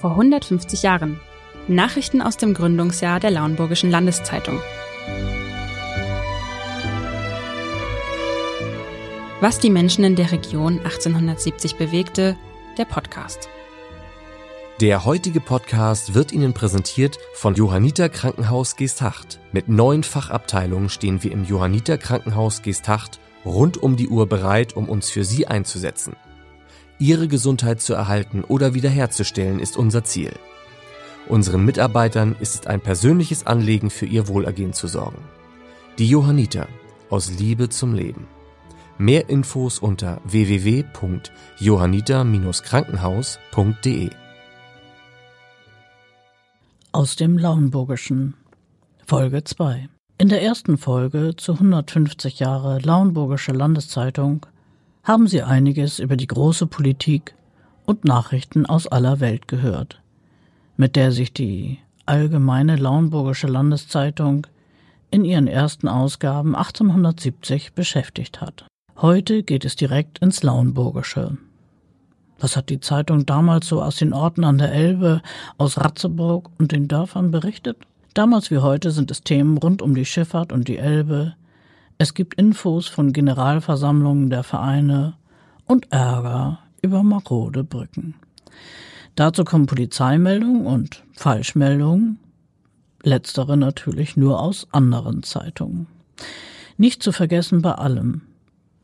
vor 150 Jahren. Nachrichten aus dem Gründungsjahr der Lauenburgischen Landeszeitung. Was die Menschen in der Region 1870 bewegte, der Podcast. Der heutige Podcast wird Ihnen präsentiert von Johanniter Krankenhaus Geesthacht. Mit neun Fachabteilungen stehen wir im Johanniter Krankenhaus Geesthacht rund um die Uhr bereit, um uns für Sie einzusetzen. Ihre Gesundheit zu erhalten oder wiederherzustellen ist unser Ziel. Unseren Mitarbeitern ist es ein persönliches Anliegen, für ihr Wohlergehen zu sorgen. Die Johanniter aus Liebe zum Leben. Mehr Infos unter www.johanniter-krankenhaus.de Aus dem Lauenburgischen Folge 2 In der ersten Folge zu 150 Jahre Lauenburgische Landeszeitung haben Sie einiges über die große Politik und Nachrichten aus aller Welt gehört, mit der sich die Allgemeine Lauenburgische Landeszeitung in ihren ersten Ausgaben 1870 beschäftigt hat. Heute geht es direkt ins Lauenburgische. Was hat die Zeitung damals so aus den Orten an der Elbe, aus Ratzeburg und den Dörfern berichtet? Damals wie heute sind es Themen rund um die Schifffahrt und die Elbe. Es gibt Infos von Generalversammlungen der Vereine und Ärger über marode Brücken. Dazu kommen Polizeimeldungen und Falschmeldungen, letztere natürlich nur aus anderen Zeitungen. Nicht zu vergessen bei allem,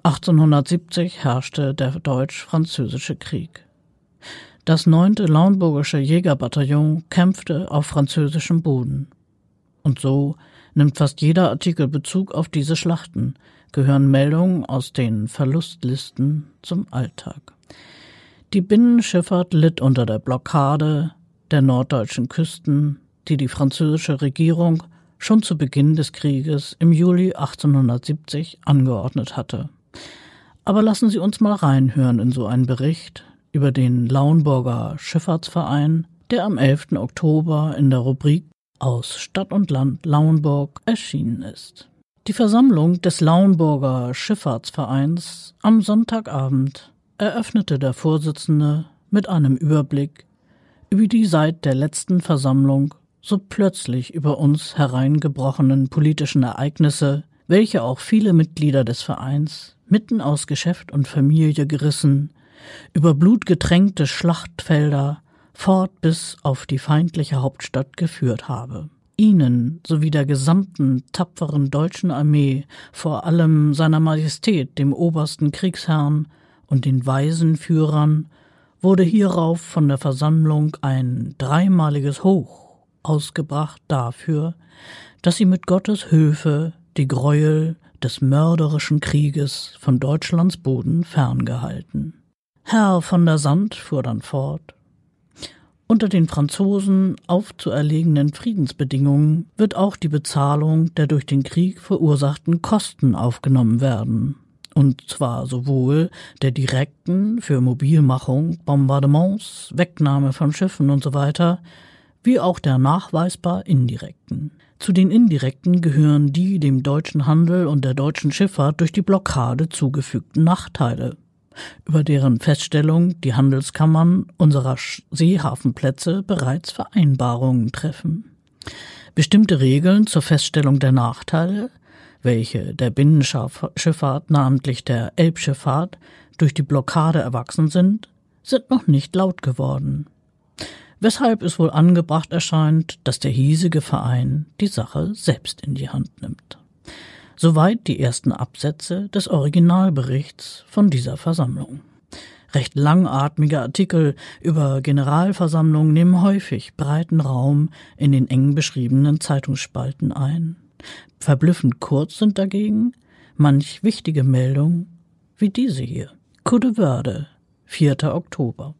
1870 herrschte der Deutsch-Französische Krieg. Das 9. Lauenburgische Jägerbataillon kämpfte auf französischem Boden. Und so nimmt fast jeder Artikel Bezug auf diese Schlachten, gehören Meldungen aus den Verlustlisten zum Alltag. Die Binnenschifffahrt litt unter der Blockade der norddeutschen Küsten, die die französische Regierung schon zu Beginn des Krieges im Juli 1870 angeordnet hatte. Aber lassen Sie uns mal reinhören in so einen Bericht über den Lauenburger Schifffahrtsverein, der am 11. Oktober in der Rubrik aus Stadt und Land Lauenburg erschienen ist. Die Versammlung des Lauenburger Schifffahrtsvereins am Sonntagabend eröffnete der Vorsitzende mit einem Überblick über die seit der letzten Versammlung so plötzlich über uns hereingebrochenen politischen Ereignisse, welche auch viele Mitglieder des Vereins mitten aus Geschäft und Familie gerissen, über blutgetränkte Schlachtfelder fort bis auf die feindliche Hauptstadt geführt habe. Ihnen sowie der gesamten tapferen deutschen Armee, vor allem seiner Majestät, dem obersten Kriegsherrn und den weisen Führern, wurde hierauf von der Versammlung ein dreimaliges Hoch ausgebracht dafür, dass sie mit Gottes Hilfe die Gräuel des mörderischen Krieges von Deutschlands Boden ferngehalten. Herr von der Sand fuhr dann fort. Unter den Franzosen aufzuerlegenen Friedensbedingungen wird auch die Bezahlung der durch den Krieg verursachten Kosten aufgenommen werden. Und zwar sowohl der direkten für Mobilmachung, Bombardements, Wegnahme von Schiffen usw., so wie auch der nachweisbar indirekten. Zu den indirekten gehören die dem deutschen Handel und der deutschen Schifffahrt durch die Blockade zugefügten Nachteile, über deren Feststellung die Handelskammern unserer Seehafenplätze bereits Vereinbarungen treffen. Bestimmte Regeln zur Feststellung der Nachteile, welche der Binnenschifffahrt, namentlich der Elbschifffahrt, durch die Blockade erwachsen sind, sind noch nicht laut geworden weshalb es wohl angebracht erscheint, dass der hiesige Verein die Sache selbst in die Hand nimmt. Soweit die ersten Absätze des Originalberichts von dieser Versammlung. Recht langatmige Artikel über Generalversammlungen nehmen häufig breiten Raum in den eng beschriebenen Zeitungsspalten ein. Verblüffend kurz sind dagegen manch wichtige Meldungen wie diese hier. Kudewörde, 4. Oktober.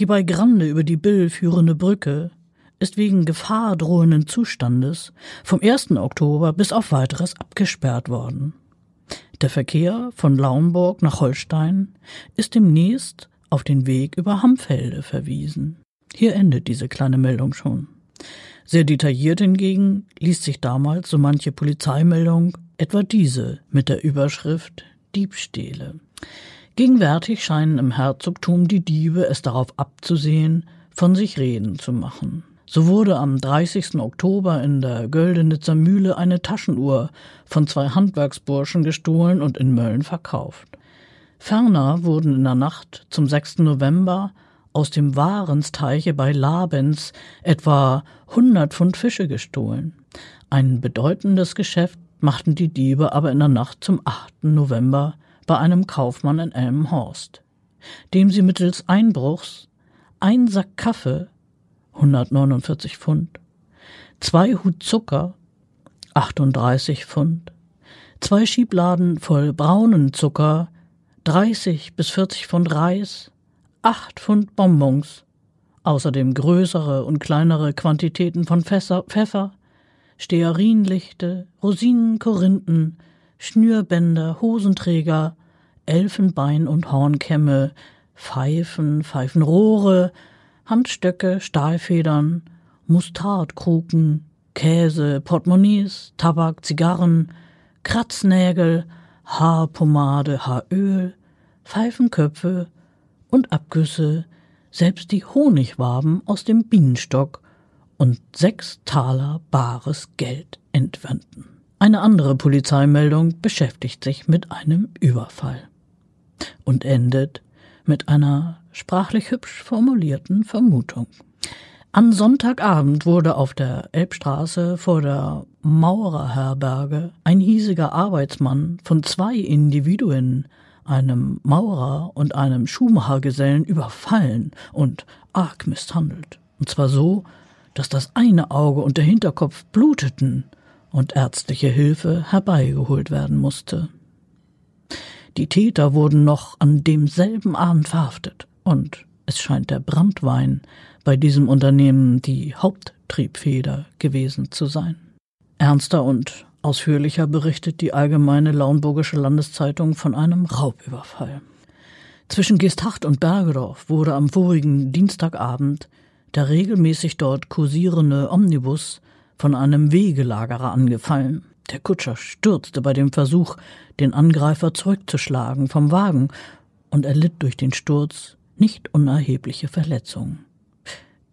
Die bei Grande über die Bill führende Brücke ist wegen gefahrdrohenden Zustandes vom 1. Oktober bis auf weiteres abgesperrt worden. Der Verkehr von Lauenburg nach Holstein ist demnächst auf den Weg über Hamfelde verwiesen. Hier endet diese kleine Meldung schon. Sehr detailliert hingegen liest sich damals so manche Polizeimeldung, etwa diese mit der Überschrift Diebstähle. Gegenwärtig scheinen im Herzogtum die Diebe es darauf abzusehen, von sich reden zu machen. So wurde am 30. Oktober in der Göldenitzer Mühle eine Taschenuhr von zwei Handwerksburschen gestohlen und in Mölln verkauft. Ferner wurden in der Nacht zum 6. November aus dem Warensteiche bei Labens etwa 100 Pfund Fische gestohlen. Ein bedeutendes Geschäft machten die Diebe aber in der Nacht zum 8. November bei einem Kaufmann in Elmhorst, dem sie mittels Einbruchs ein Sack Kaffee 149 Pfund, zwei Hut Zucker, 38 Pfund, zwei Schiebladen voll braunen Zucker, 30 bis 40 Pfund Reis, 8 Pfund Bonbons, außerdem größere und kleinere Quantitäten von Fässer, Pfeffer, Stearinlichte, Rosinen, Korinthen, Schnürbänder, Hosenträger, Elfenbein und Hornkämme, Pfeifen, Pfeifenrohre, Handstöcke, Stahlfedern, Mustardkruken, Käse, Portemonnaies, Tabak, Zigarren, Kratznägel, Haarpomade, Haaröl, Pfeifenköpfe und Abgüsse, selbst die Honigwaben aus dem Bienenstock und sechs Taler bares Geld entwenden. Eine andere Polizeimeldung beschäftigt sich mit einem Überfall und endet mit einer sprachlich hübsch formulierten Vermutung. An Sonntagabend wurde auf der Elbstraße vor der Maurerherberge ein hiesiger Arbeitsmann von zwei Individuen, einem Maurer und einem Schuhmachergesellen, überfallen und arg misshandelt. Und zwar so, dass das eine Auge und der Hinterkopf bluteten und ärztliche Hilfe herbeigeholt werden musste. Die Täter wurden noch an demselben Abend verhaftet und es scheint der Brandwein bei diesem Unternehmen die Haupttriebfeder gewesen zu sein. Ernster und ausführlicher berichtet die Allgemeine Lauenburgische Landeszeitung von einem Raubüberfall. Zwischen Geesthacht und Bergedorf wurde am vorigen Dienstagabend der regelmäßig dort kursierende Omnibus von einem Wegelagerer angefallen. Der Kutscher stürzte bei dem Versuch, den Angreifer zurückzuschlagen vom Wagen und erlitt durch den Sturz nicht unerhebliche Verletzungen,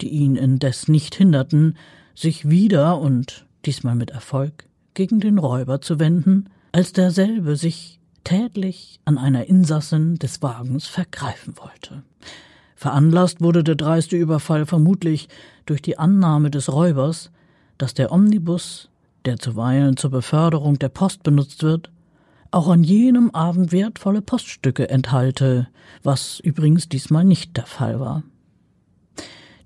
die ihn indes nicht hinderten, sich wieder und diesmal mit Erfolg gegen den Räuber zu wenden, als derselbe sich tätlich an einer Insassin des Wagens vergreifen wollte. Veranlasst wurde der dreiste Überfall vermutlich durch die Annahme des Räubers, dass der Omnibus, der zuweilen zur Beförderung der Post benutzt wird, auch an jenem Abend wertvolle Poststücke enthalte, was übrigens diesmal nicht der Fall war.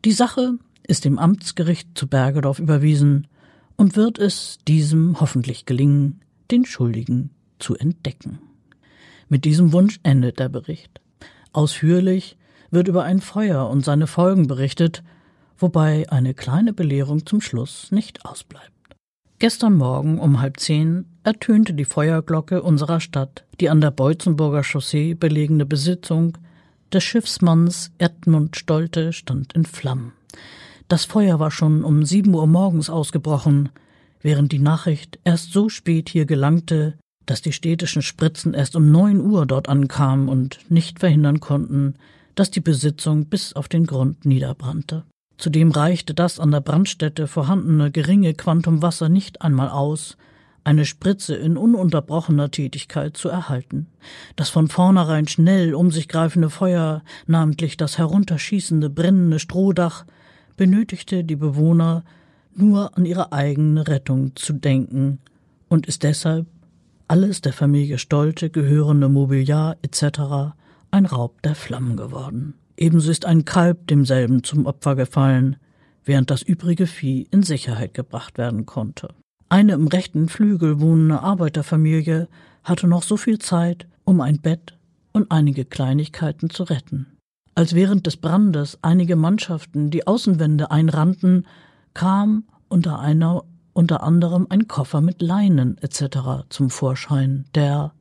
Die Sache ist dem Amtsgericht zu Bergedorf überwiesen und wird es diesem hoffentlich gelingen, den Schuldigen zu entdecken. Mit diesem Wunsch endet der Bericht. Ausführlich wird über ein Feuer und seine Folgen berichtet, wobei eine kleine Belehrung zum Schluss nicht ausbleibt. Gestern Morgen um halb zehn ertönte die Feuerglocke unserer Stadt, die an der Beutzenburger Chaussee belegene Besitzung des Schiffsmanns Edmund Stolte stand in Flammen. Das Feuer war schon um sieben Uhr morgens ausgebrochen, während die Nachricht erst so spät hier gelangte, dass die städtischen Spritzen erst um neun Uhr dort ankamen und nicht verhindern konnten, dass die Besitzung bis auf den Grund niederbrannte. Zudem reichte das an der Brandstätte vorhandene geringe Quantum Wasser nicht einmal aus, eine Spritze in ununterbrochener Tätigkeit zu erhalten. Das von vornherein schnell um sich greifende Feuer, namentlich das herunterschießende brennende Strohdach, benötigte die Bewohner nur an ihre eigene Rettung zu denken und ist deshalb alles der Familie Stolte gehörende Mobiliar etc. ein Raub der Flammen geworden. Ebenso ist ein Kalb demselben zum Opfer gefallen, während das übrige Vieh in Sicherheit gebracht werden konnte. Eine im rechten Flügel wohnende Arbeiterfamilie hatte noch so viel Zeit, um ein Bett und einige Kleinigkeiten zu retten. Als während des Brandes einige Mannschaften die Außenwände einrannten, kam unter einer unter anderem ein Koffer mit Leinen etc. zum Vorschein, der,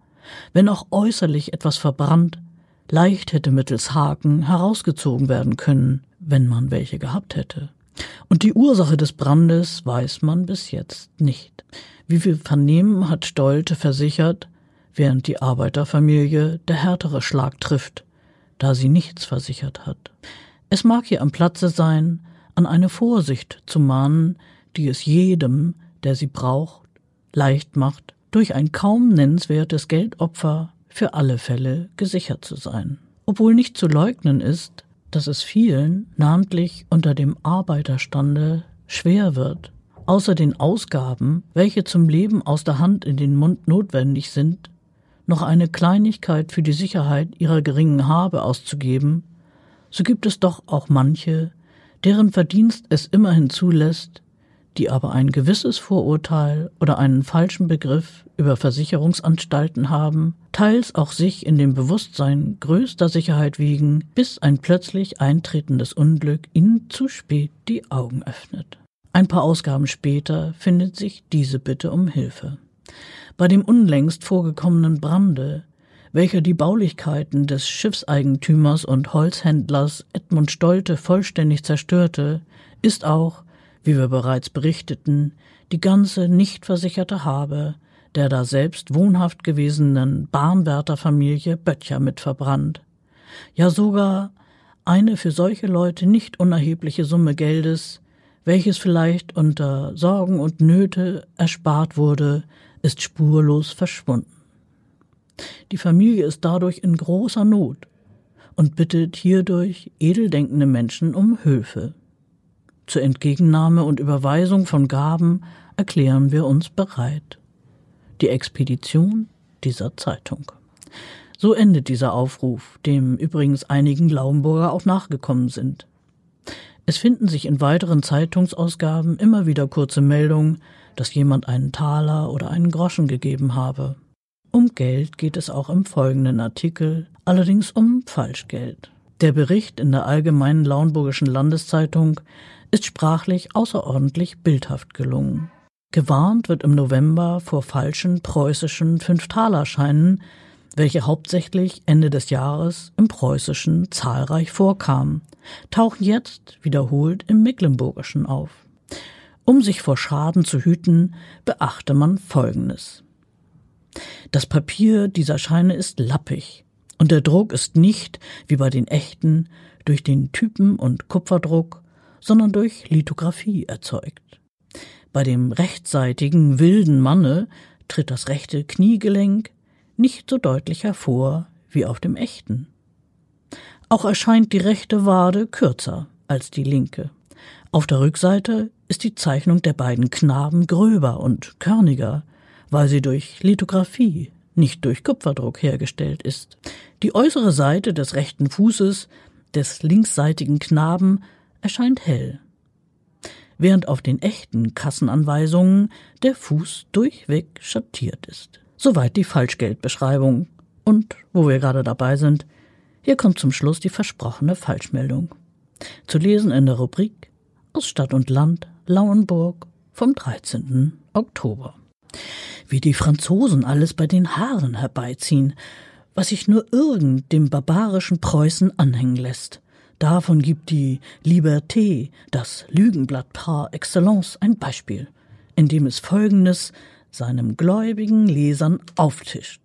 wenn auch äußerlich etwas verbrannt, leicht hätte mittels Haken herausgezogen werden können, wenn man welche gehabt hätte. Und die Ursache des Brandes weiß man bis jetzt nicht. Wie wir vernehmen, hat Stolte versichert, während die Arbeiterfamilie der härtere Schlag trifft, da sie nichts versichert hat. Es mag hier am Platze sein, an eine Vorsicht zu mahnen, die es jedem, der sie braucht, leicht macht, durch ein kaum nennenswertes Geldopfer für alle Fälle gesichert zu sein. Obwohl nicht zu leugnen ist, dass es vielen, namentlich unter dem Arbeiterstande, schwer wird, außer den Ausgaben, welche zum Leben aus der Hand in den Mund notwendig sind, noch eine Kleinigkeit für die Sicherheit ihrer geringen Habe auszugeben, so gibt es doch auch manche, deren Verdienst es immerhin zulässt, die aber ein gewisses Vorurteil oder einen falschen Begriff über Versicherungsanstalten haben, teils auch sich in dem Bewusstsein größter Sicherheit wiegen, bis ein plötzlich eintretendes Unglück ihnen zu spät die Augen öffnet. Ein paar Ausgaben später findet sich diese Bitte um Hilfe. Bei dem unlängst vorgekommenen Brande, welcher die Baulichkeiten des Schiffseigentümers und Holzhändlers Edmund Stolte vollständig zerstörte, ist auch wie wir bereits berichteten, die ganze nicht versicherte Habe der da selbst wohnhaft gewesenen Bahnwärterfamilie Böttcher mit verbrannt. Ja sogar eine für solche Leute nicht unerhebliche Summe Geldes, welches vielleicht unter Sorgen und Nöte erspart wurde, ist spurlos verschwunden. Die Familie ist dadurch in großer Not und bittet hierdurch edeldenkende Menschen um Hilfe. Zur Entgegennahme und Überweisung von Gaben erklären wir uns bereit. Die Expedition dieser Zeitung. So endet dieser Aufruf, dem übrigens einigen Lauenburger auch nachgekommen sind. Es finden sich in weiteren Zeitungsausgaben immer wieder kurze Meldungen, dass jemand einen Taler oder einen Groschen gegeben habe. Um Geld geht es auch im folgenden Artikel, allerdings um Falschgeld. Der Bericht in der Allgemeinen Lauenburgischen Landeszeitung ist sprachlich außerordentlich bildhaft gelungen. Gewarnt wird im November vor falschen preußischen Fünftalerscheinen, welche hauptsächlich Ende des Jahres im Preußischen zahlreich vorkamen, tauchen jetzt wiederholt im Mecklenburgischen auf. Um sich vor Schaden zu hüten, beachte man Folgendes. Das Papier dieser Scheine ist lappig, und der Druck ist nicht, wie bei den echten, durch den Typen- und Kupferdruck sondern durch Lithografie erzeugt. Bei dem rechtsseitigen wilden Manne tritt das rechte Kniegelenk nicht so deutlich hervor wie auf dem echten. Auch erscheint die rechte Wade kürzer als die linke. Auf der Rückseite ist die Zeichnung der beiden Knaben gröber und körniger, weil sie durch Lithografie, nicht durch Kupferdruck hergestellt ist. Die äußere Seite des rechten Fußes des linksseitigen Knaben erscheint hell, während auf den echten Kassenanweisungen der Fuß durchweg schattiert ist. Soweit die Falschgeldbeschreibung. Und wo wir gerade dabei sind, hier kommt zum Schluss die versprochene Falschmeldung. Zu lesen in der Rubrik aus Stadt und Land Lauenburg vom 13. Oktober. Wie die Franzosen alles bei den Haaren herbeiziehen, was sich nur irgend dem barbarischen Preußen anhängen lässt. Davon gibt die Liberté, das Lügenblatt par excellence, ein Beispiel, in dem es Folgendes seinem gläubigen Lesern auftischt.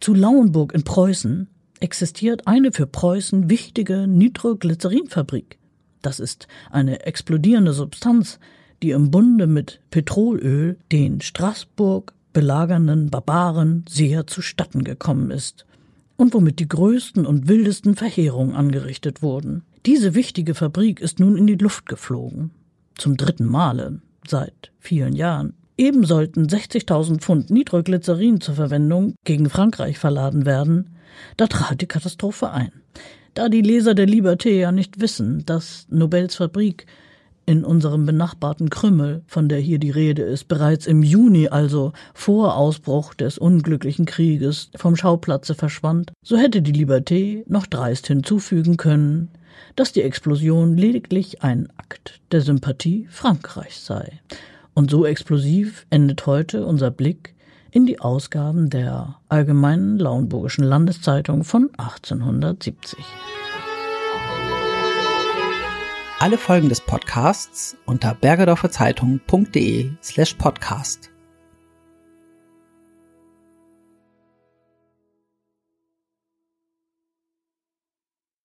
Zu Lauenburg in Preußen existiert eine für Preußen wichtige Nitroglycerinfabrik. Das ist eine explodierende Substanz, die im Bunde mit Petrolöl den Straßburg belagernden Barbaren sehr zustatten gekommen ist und womit die größten und wildesten Verheerungen angerichtet wurden. Diese wichtige Fabrik ist nun in die Luft geflogen. Zum dritten Male seit vielen Jahren. Eben sollten 60.000 Pfund Nitroglycerin zur Verwendung gegen Frankreich verladen werden. Da trat die Katastrophe ein. Da die Leser der Liberté ja nicht wissen, dass Nobels Fabrik in unserem benachbarten Krümmel, von der hier die Rede ist, bereits im Juni, also vor Ausbruch des unglücklichen Krieges, vom Schauplatze verschwand, so hätte die Liberté noch dreist hinzufügen können, dass die Explosion lediglich ein Akt der Sympathie Frankreichs sei. Und so explosiv endet heute unser Blick in die Ausgaben der Allgemeinen Lauenburgischen Landeszeitung von 1870. Alle Folgen des Podcasts unter bergedorferzeitung.de slash podcast.